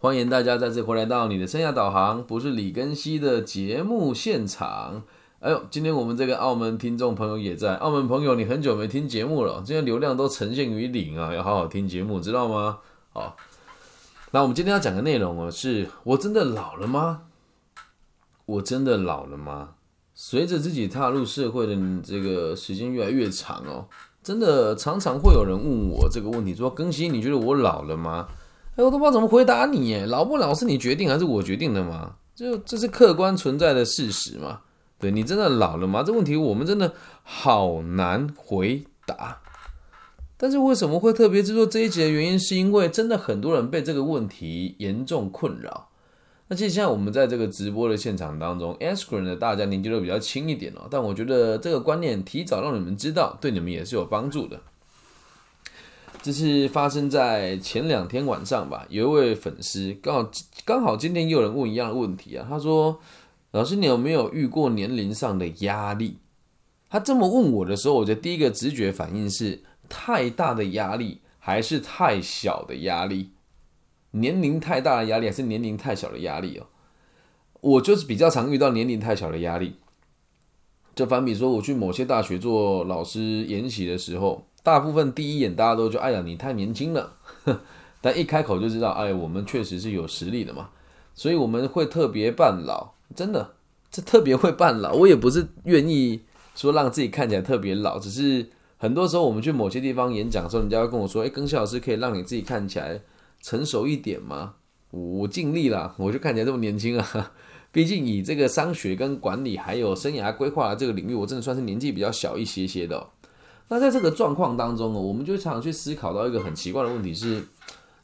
欢迎大家再次回来到你的生涯导航，不是李根熙的节目现场。哎呦，今天我们这个澳门听众朋友也在。澳门朋友，你很久没听节目了，今天流量都呈现于零啊，要好好听节目，知道吗？好，那我们今天要讲的内容哦，是我真的老了吗？我真的老了吗？随着自己踏入社会的这个时间越来越长哦，真的常常会有人问我这个问题，说：“更新，你觉得我老了吗？”哎，我都不知道怎么回答你。耶，老不老是你决定还是我决定的吗？就这是客观存在的事实嘛？对你真的老了吗？这问题我们真的好难回答。但是为什么会特别制作这一集的原因，是因为真的很多人被这个问题严重困扰。那其实现在我们在这个直播的现场当中 a s k r e n 的大家年纪都比较轻一点哦，但我觉得这个观念提早让你们知道，对你们也是有帮助的。这是发生在前两天晚上吧，有一位粉丝刚好刚好今天又有人问一样的问题啊，他说：“老师，你有没有遇过年龄上的压力？”他这么问我的时候，我的第一个直觉反应是太大的压力还是太小的压力？年龄太大的压力还是年龄太小的压力哦？我就是比较常遇到年龄太小的压力。就反比说，我去某些大学做老师研习的时候，大部分第一眼大家都就哎呀你太年轻了，但一开口就知道，哎，我们确实是有实力的嘛，所以我们会特别扮老，真的，这特别会扮老。我也不是愿意说让自己看起来特别老，只是很多时候我们去某些地方演讲的时候，人家会跟我说，哎，庚小老师可以让你自己看起来。成熟一点吗？我尽力了，我就看起来这么年轻啊。毕竟以这个商学跟管理还有生涯规划这个领域，我真的算是年纪比较小一些些的。那在这个状况当中哦，我们就常常去思考到一个很奇怪的问题是：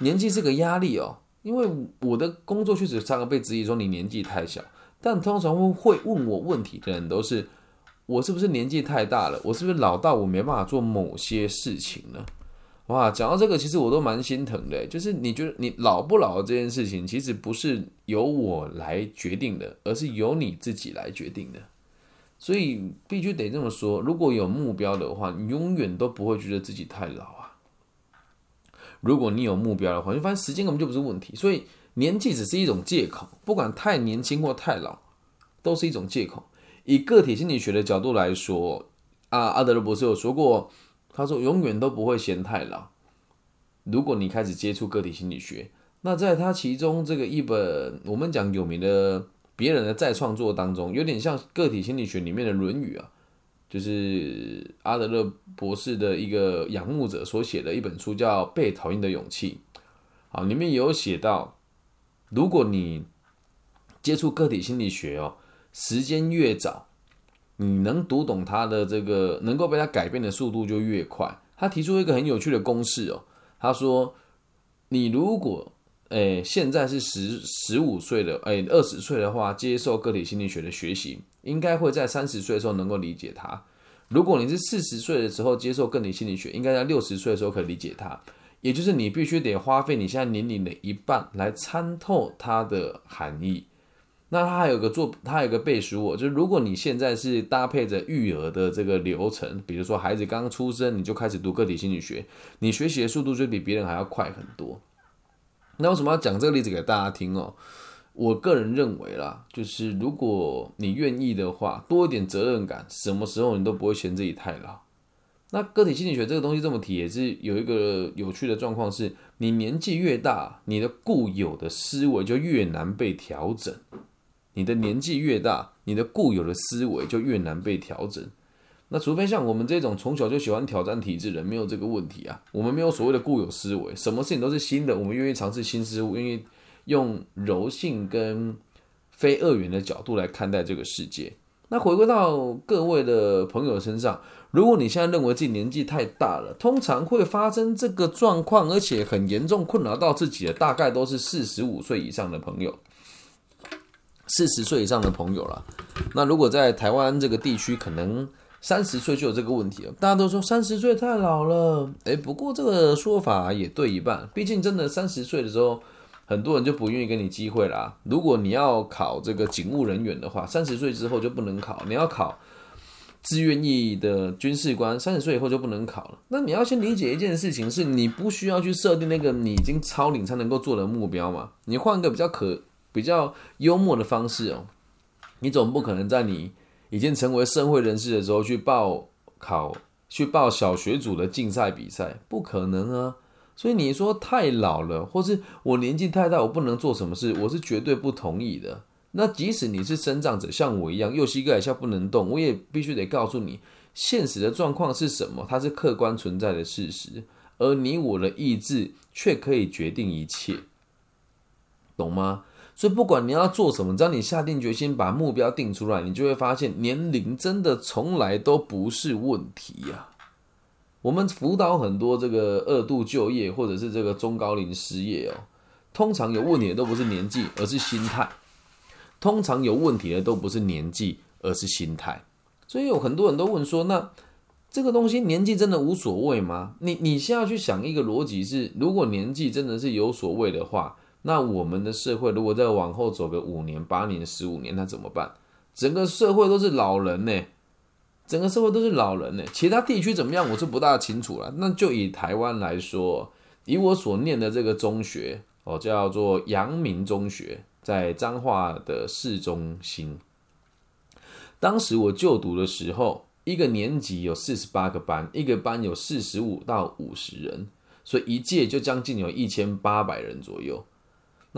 年纪是个压力哦。因为我的工作确实常常被质疑说你年纪太小，但通常会问我问题的人都是我是不是年纪太大了？我是不是老到我没办法做某些事情呢？哇，讲到这个，其实我都蛮心疼的。就是你觉得你老不老这件事情，其实不是由我来决定的，而是由你自己来决定的。所以必须得这么说：如果有目标的话，你永远都不会觉得自己太老啊。如果你有目标的话，你发现时间根本就不是问题。所以年纪只是一种借口，不管太年轻或太老，都是一种借口。以个体心理学的角度来说，啊，阿德勒博士有说过。他说：“永远都不会嫌太老。如果你开始接触个体心理学，那在他其中这个一本我们讲有名的别人的再创作当中，有点像个体心理学里面的《论语》啊，就是阿德勒博士的一个仰慕者所写的一本书，叫《被讨厌的勇气》。好，里面有写到，如果你接触个体心理学哦，时间越早。”你能读懂他的这个，能够被他改变的速度就越快。他提出一个很有趣的公式哦，他说：你如果诶现在是十十五岁的，诶二十岁的话，接受个体心理学的学习，应该会在三十岁的时候能够理解它。如果你是四十岁的时候接受个体心理学，应该在六十岁的时候可以理解它。也就是你必须得花费你现在年龄的一半来参透它的含义。那它还有个做，它有个背书哦，就是如果你现在是搭配着育儿的这个流程，比如说孩子刚出生你就开始读个体心理学，你学习的速度就比别人还要快很多。那为什么要讲这个例子给大家听哦？我个人认为啦，就是如果你愿意的话，多一点责任感，什么时候你都不会嫌自己太老。那个体心理学这个东西这么提，也是有一个有趣的状况，是你年纪越大，你的固有的思维就越难被调整。你的年纪越大，你的固有的思维就越难被调整。那除非像我们这种从小就喜欢挑战体制的人，没有这个问题啊。我们没有所谓的固有思维，什么事情都是新的，我们愿意尝试新事物，愿意用柔性跟非二元的角度来看待这个世界。那回归到各位的朋友身上，如果你现在认为自己年纪太大了，通常会发生这个状况，而且很严重困扰到自己的，大概都是四十五岁以上的朋友。四十岁以上的朋友了，那如果在台湾这个地区，可能三十岁就有这个问题了。大家都说三十岁太老了，诶，不过这个说法也对一半。毕竟真的三十岁的时候，很多人就不愿意给你机会啦。如果你要考这个警务人员的话，三十岁之后就不能考。你要考自愿役的军事官三十岁以后就不能考了。那你要先理解一件事情，是你不需要去设定那个你已经超龄才能够做的目标嘛？你换个比较可比较幽默的方式哦，你总不可能在你已经成为社会人士的时候去报考、去报小学组的竞赛比赛，不可能啊。所以你说太老了，或是我年纪太大，我不能做什么事，我是绝对不同意的。那即使你是生长者，像我一样右膝盖以下不能动，我也必须得告诉你，现实的状况是什么，它是客观存在的事实，而你我的意志却可以决定一切，懂吗？所以不管你要做什么，只要你下定决心把目标定出来，你就会发现年龄真的从来都不是问题呀。我们辅导很多这个二度就业或者是这个中高龄失业哦，通常有问题的都不是年纪，而是心态。通常有问题的都不是年纪，而是心态。所以有很多人都问说：“那这个东西年纪真的无所谓吗？”你你先要去想一个逻辑是：如果年纪真的是有所谓的话，那我们的社会如果再往后走个五年、八年、十五年，那怎么办？整个社会都是老人呢，整个社会都是老人呢。其他地区怎么样，我是不大清楚了。那就以台湾来说，以我所念的这个中学哦，叫做阳明中学。在彰化的市中心，当时我就读的时候，一个年级有四十八个班，一个班有四十五到五十人，所以一届就将近有一千八百人左右。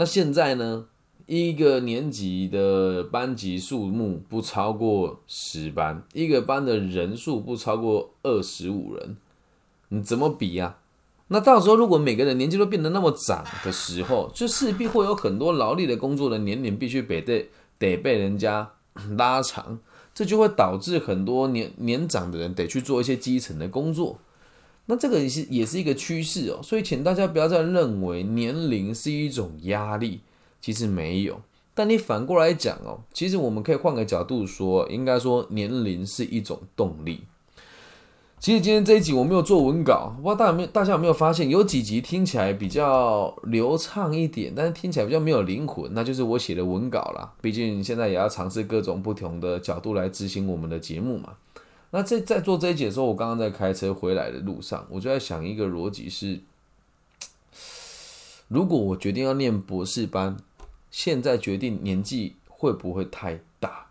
那现在呢，一个年级的班级数目不超过十班，一个班的人数不超过二十五人，你怎么比呀？那到时候，如果每个人年纪都变得那么长的时候，就势必会有很多劳力的工作的年龄必须得得得被人家 拉长，这就会导致很多年年长的人得去做一些基层的工作。那这个也是也是一个趋势哦。所以，请大家不要再认为年龄是一种压力，其实没有。但你反过来讲哦，其实我们可以换个角度说，应该说年龄是一种动力。其实今天这一集我没有做文稿，不知道大家有没有大家有没有发现，有几集听起来比较流畅一点，但是听起来比较没有灵魂，那就是我写的文稿啦。毕竟现在也要尝试各种不同的角度来执行我们的节目嘛。那在在做这一节的时候，我刚刚在开车回来的路上，我就在想一个逻辑是：如果我决定要念博士班，现在决定年纪会不会太大？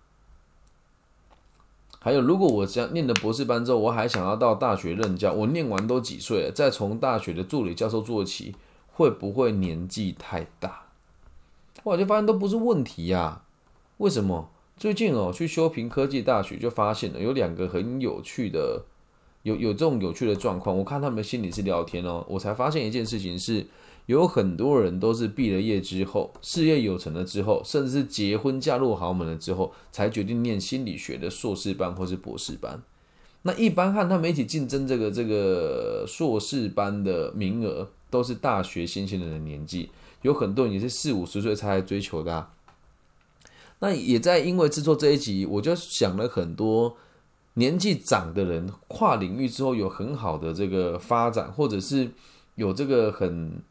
还有，如果我这样念了博士班之后，我还想要到大学任教，我念完都几岁了，再从大学的助理教授做起，会不会年纪太大？我就发现都不是问题呀。为什么？最近哦，去修平科技大学就发现了有两个很有趣的，有有这种有趣的状况。我看他们心里是聊天哦，我才发现一件事情是。有很多人都是毕了业之后，事业有成了之后，甚至是结婚嫁入豪门了之后，才决定念心理学的硕士班或是博士班。那一般和他们一起竞争这个这个硕士班的名额，都是大学新鲜人的年纪，有很多人也是四五十岁才来追求的。那也在因为制作这一集，我就想了很多年纪长的人跨领域之后有很好的这个发展，或者是有这个很。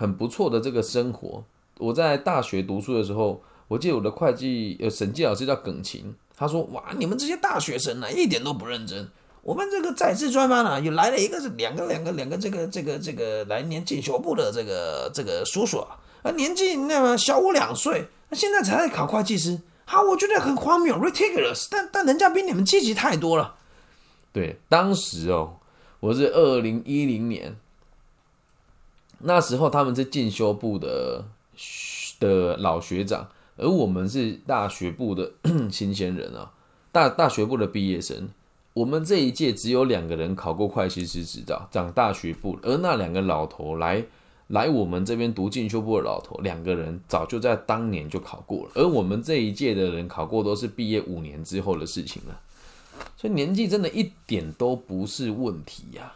很不错的这个生活。我在大学读书的时候，我记得我的会计呃审计老师叫耿晴，他说：“哇，你们这些大学生呢，一点都不认真。我们这个在职专班呢，又来了一个是两个两个两个这个这个这个来年进修部的这个这个叔叔啊，啊年纪那么小我两岁，那现在才在考会计师。好，我觉得很荒谬，ridiculous。但但人家比你们积极太多了。对，当时哦，我是二零一零年。那时候他们是进修部的的老学长，而我们是大学部的 新鲜人啊，大大学部的毕业生。我们这一届只有两个人考过会计师执照，长大学部，而那两个老头来来我们这边读进修部的老头，两个人早就在当年就考过了，而我们这一届的人考过都是毕业五年之后的事情了，所以年纪真的一点都不是问题呀。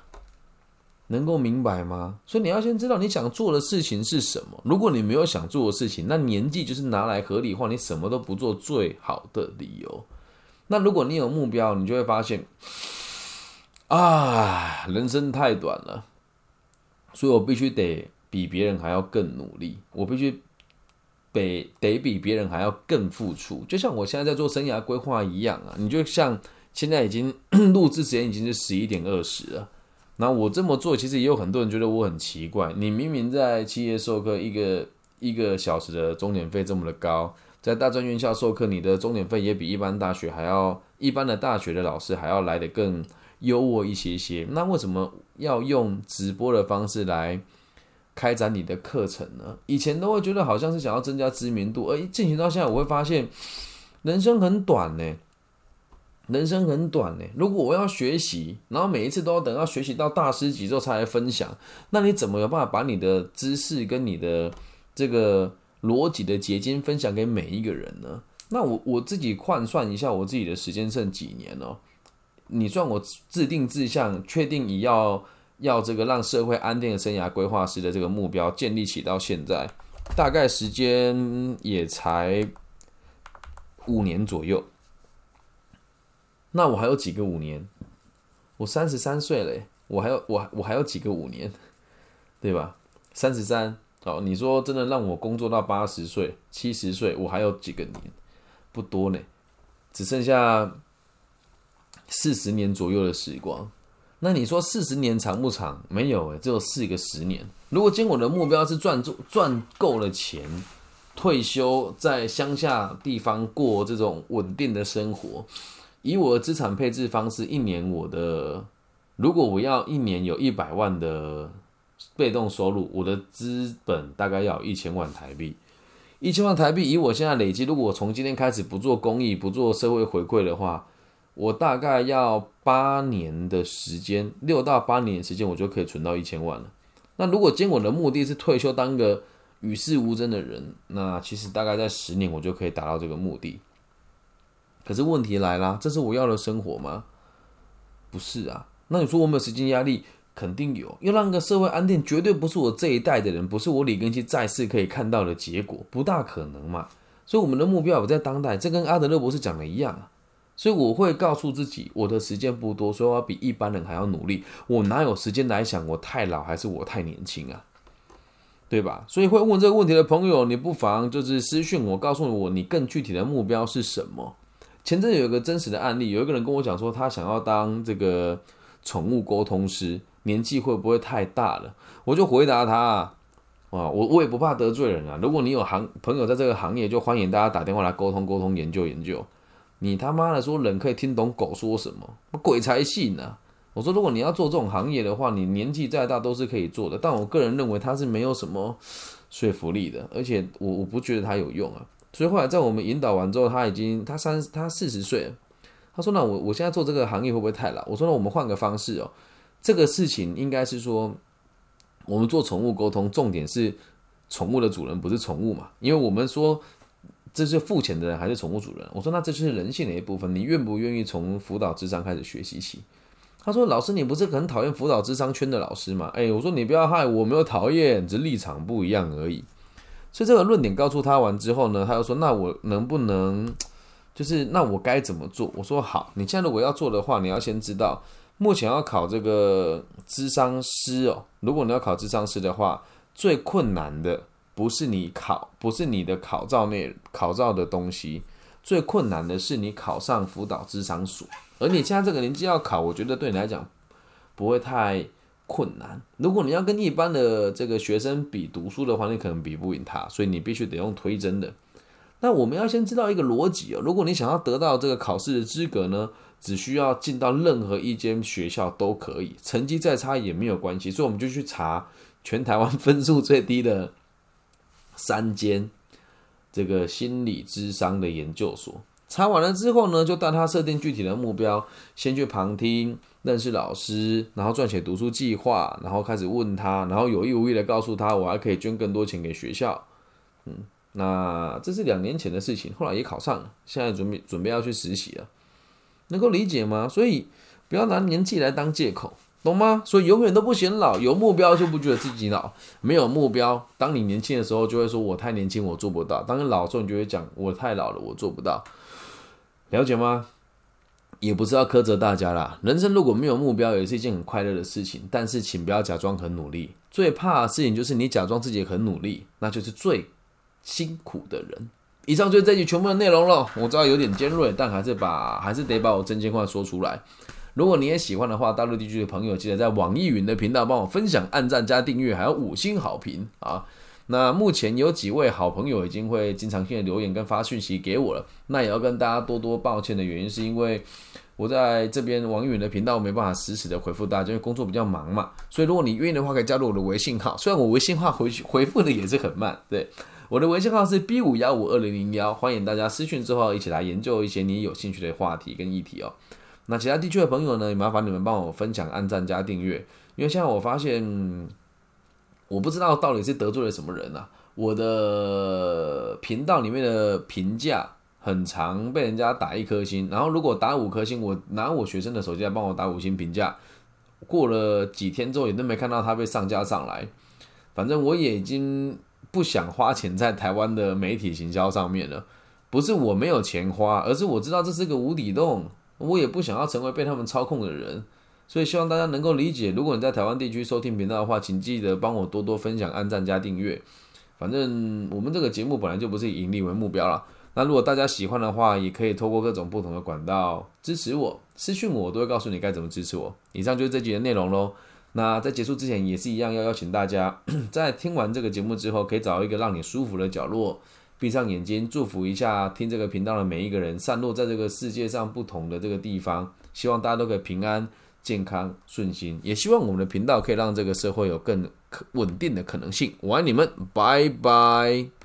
能够明白吗？所以你要先知道你想做的事情是什么。如果你没有想做的事情，那年纪就是拿来合理化你什么都不做最好的理由。那如果你有目标，你就会发现，啊，人生太短了，所以我必须得比别人还要更努力，我必须得得比别人还要更付出。就像我现在在做生涯规划一样啊，你就像现在已经 录制时间已经是十一点二十了。那我这么做，其实也有很多人觉得我很奇怪。你明明在企业授课一个一个小时的钟点费这么的高，在大专院校授课，你的钟点费也比一般大学还要，一般的大学的老师还要来的更优渥一些些。那为什么要用直播的方式来开展你的课程呢？以前都会觉得好像是想要增加知名度，而进行到现在，我会发现人生很短呢。人生很短呢，如果我要学习，然后每一次都要等到学习到大师级之后才来分享，那你怎么有办法把你的知识跟你的这个逻辑的结晶分享给每一个人呢？那我我自己换算一下，我自己的时间剩几年哦？你算我制定志向，确定你要要这个让社会安定的生涯规划师的这个目标建立起到现在，大概时间也才五年左右。那我还有几个五年？我三十三岁嘞，我还有我我还有几个五年，对吧？三十三哦，你说真的让我工作到八十岁、七十岁，我还有几个年？不多呢，只剩下四十年左右的时光。那你说四十年长不长？没有诶，只有四个十年。如果今我的目标是赚赚赚够了钱，退休在乡下地方过这种稳定的生活。以我的资产配置方式，一年我的如果我要一年有一百万的被动收入，我的资本大概要一千万台币。一千万台币，以我现在累积，如果我从今天开始不做公益、不做社会回馈的话，我大概要八年的时间，六到八年的时间，我就可以存到一千万了。那如果今天我的目的是退休当个与世无争的人，那其实大概在十年，我就可以达到这个目的。可是问题来啦，这是我要的生活吗？不是啊。那你说我没有时间压力，肯定有。要让个社会安定，绝对不是我这一代的人，不是我李根基在世可以看到的结果，不大可能嘛。所以我们的目标也在当代，这跟阿德勒博士讲的一样啊。所以我会告诉自己，我的时间不多，所以我比一般人还要努力。我哪有时间来想我太老还是我太年轻啊？对吧？所以会问这个问题的朋友，你不妨就是私讯我，告诉我你更具体的目标是什么。前阵有一个真实的案例，有一个人跟我讲说，他想要当这个宠物沟通师，年纪会不会太大了？我就回答他啊，我我也不怕得罪人啊。如果你有行朋友在这个行业，就欢迎大家打电话来沟通沟通，研究研究。你他妈的说人可以听懂狗说什么？鬼才信呢！我说如果你要做这种行业的话，你年纪再大都是可以做的。但我个人认为他是没有什么说服力的，而且我我不觉得他有用啊。所以后来在我们引导完之后，他已经他三他四十岁了。他说：“那我我现在做这个行业会不会太老？”我说：“那我们换个方式哦，这个事情应该是说，我们做宠物沟通，重点是宠物的主人不是宠物嘛？因为我们说这是付钱的人还是宠物主人？我说那这就是人性的一部分，你愿不愿意从辅导智商开始学习起？”他说：“老师，你不是很讨厌辅导智商圈的老师吗？”哎，我说你不要害我，没有讨厌，只是立场不一样而已。所以这个论点告诉他完之后呢，他又说：“那我能不能，就是那我该怎么做？”我说：“好，你现在如果要做的话，你要先知道，目前要考这个智商师哦。如果你要考智商师的话，最困难的不是你考，不是你的考照内考照的东西，最困难的是你考上辅导智商所。而你现在这个年纪要考，我觉得对你来讲不会太。”困难。如果你要跟一般的这个学生比读书的话，你可能比不赢他，所以你必须得用推甄的。那我们要先知道一个逻辑哦。如果你想要得到这个考试的资格呢，只需要进到任何一间学校都可以，成绩再差也没有关系。所以我们就去查全台湾分数最低的三间这个心理智商的研究所。查完了之后呢，就带他设定具体的目标，先去旁听。认识老师，然后撰写读书计划，然后开始问他，然后有意无意的告诉他，我还可以捐更多钱给学校。嗯，那这是两年前的事情，后来也考上了，现在准备准备要去实习了，能够理解吗？所以不要拿年纪来当借口，懂吗？所以永远都不嫌老，有目标就不觉得自己老，没有目标，当你年轻的时候就会说我太年轻，我做不到；当你老的时候，你就会讲我太老了，我做不到。了解吗？也不是要苛责大家啦。人生如果没有目标，也是一件很快乐的事情。但是，请不要假装很努力。最怕的事情就是你假装自己很努力，那就是最辛苦的人。以上就是这集全部的内容了。我知道有点尖锐，但还是把还是得把我真心话说出来。如果你也喜欢的话，大陆地区的朋友记得在网易云的频道帮我分享、按赞、加订阅，还有五星好评啊！那目前有几位好朋友已经会经常性的留言跟发讯息给我了，那也要跟大家多多抱歉的原因是因为我在这边网易云的频道没办法实时的回复大家，因为工作比较忙嘛。所以如果你愿意的话，可以加入我的微信号，虽然我微信号回回复的也是很慢，对。我的微信号是 B 五幺五二零零幺，欢迎大家私讯之后一起来研究一些你有兴趣的话题跟议题哦。那其他地区的朋友呢，也麻烦你们帮我分享、按赞、加订阅，因为现在我发现，我不知道到底是得罪了什么人啊。我的频道里面的评价很长，被人家打一颗星，然后如果打五颗星，我拿我学生的手机来帮我打五星评价，过了几天之后也都没看到他被上架上来，反正我也已经。不想花钱在台湾的媒体行销上面了，不是我没有钱花，而是我知道这是个无底洞，我也不想要成为被他们操控的人，所以希望大家能够理解。如果你在台湾地区收听频道的话，请记得帮我多多分享、按赞加订阅。反正我们这个节目本来就不是以盈利为目标了。那如果大家喜欢的话，也可以透过各种不同的管道支持我，私讯我，我都会告诉你该怎么支持我。以上就是这集的内容喽。那在结束之前也是一样，要邀请大家 在听完这个节目之后，可以找一个让你舒服的角落，闭上眼睛，祝福一下听这个频道的每一个人，散落在这个世界上不同的这个地方，希望大家都可以平安、健康、顺心，也希望我们的频道可以让这个社会有更稳定的可能性。我爱你们，拜拜。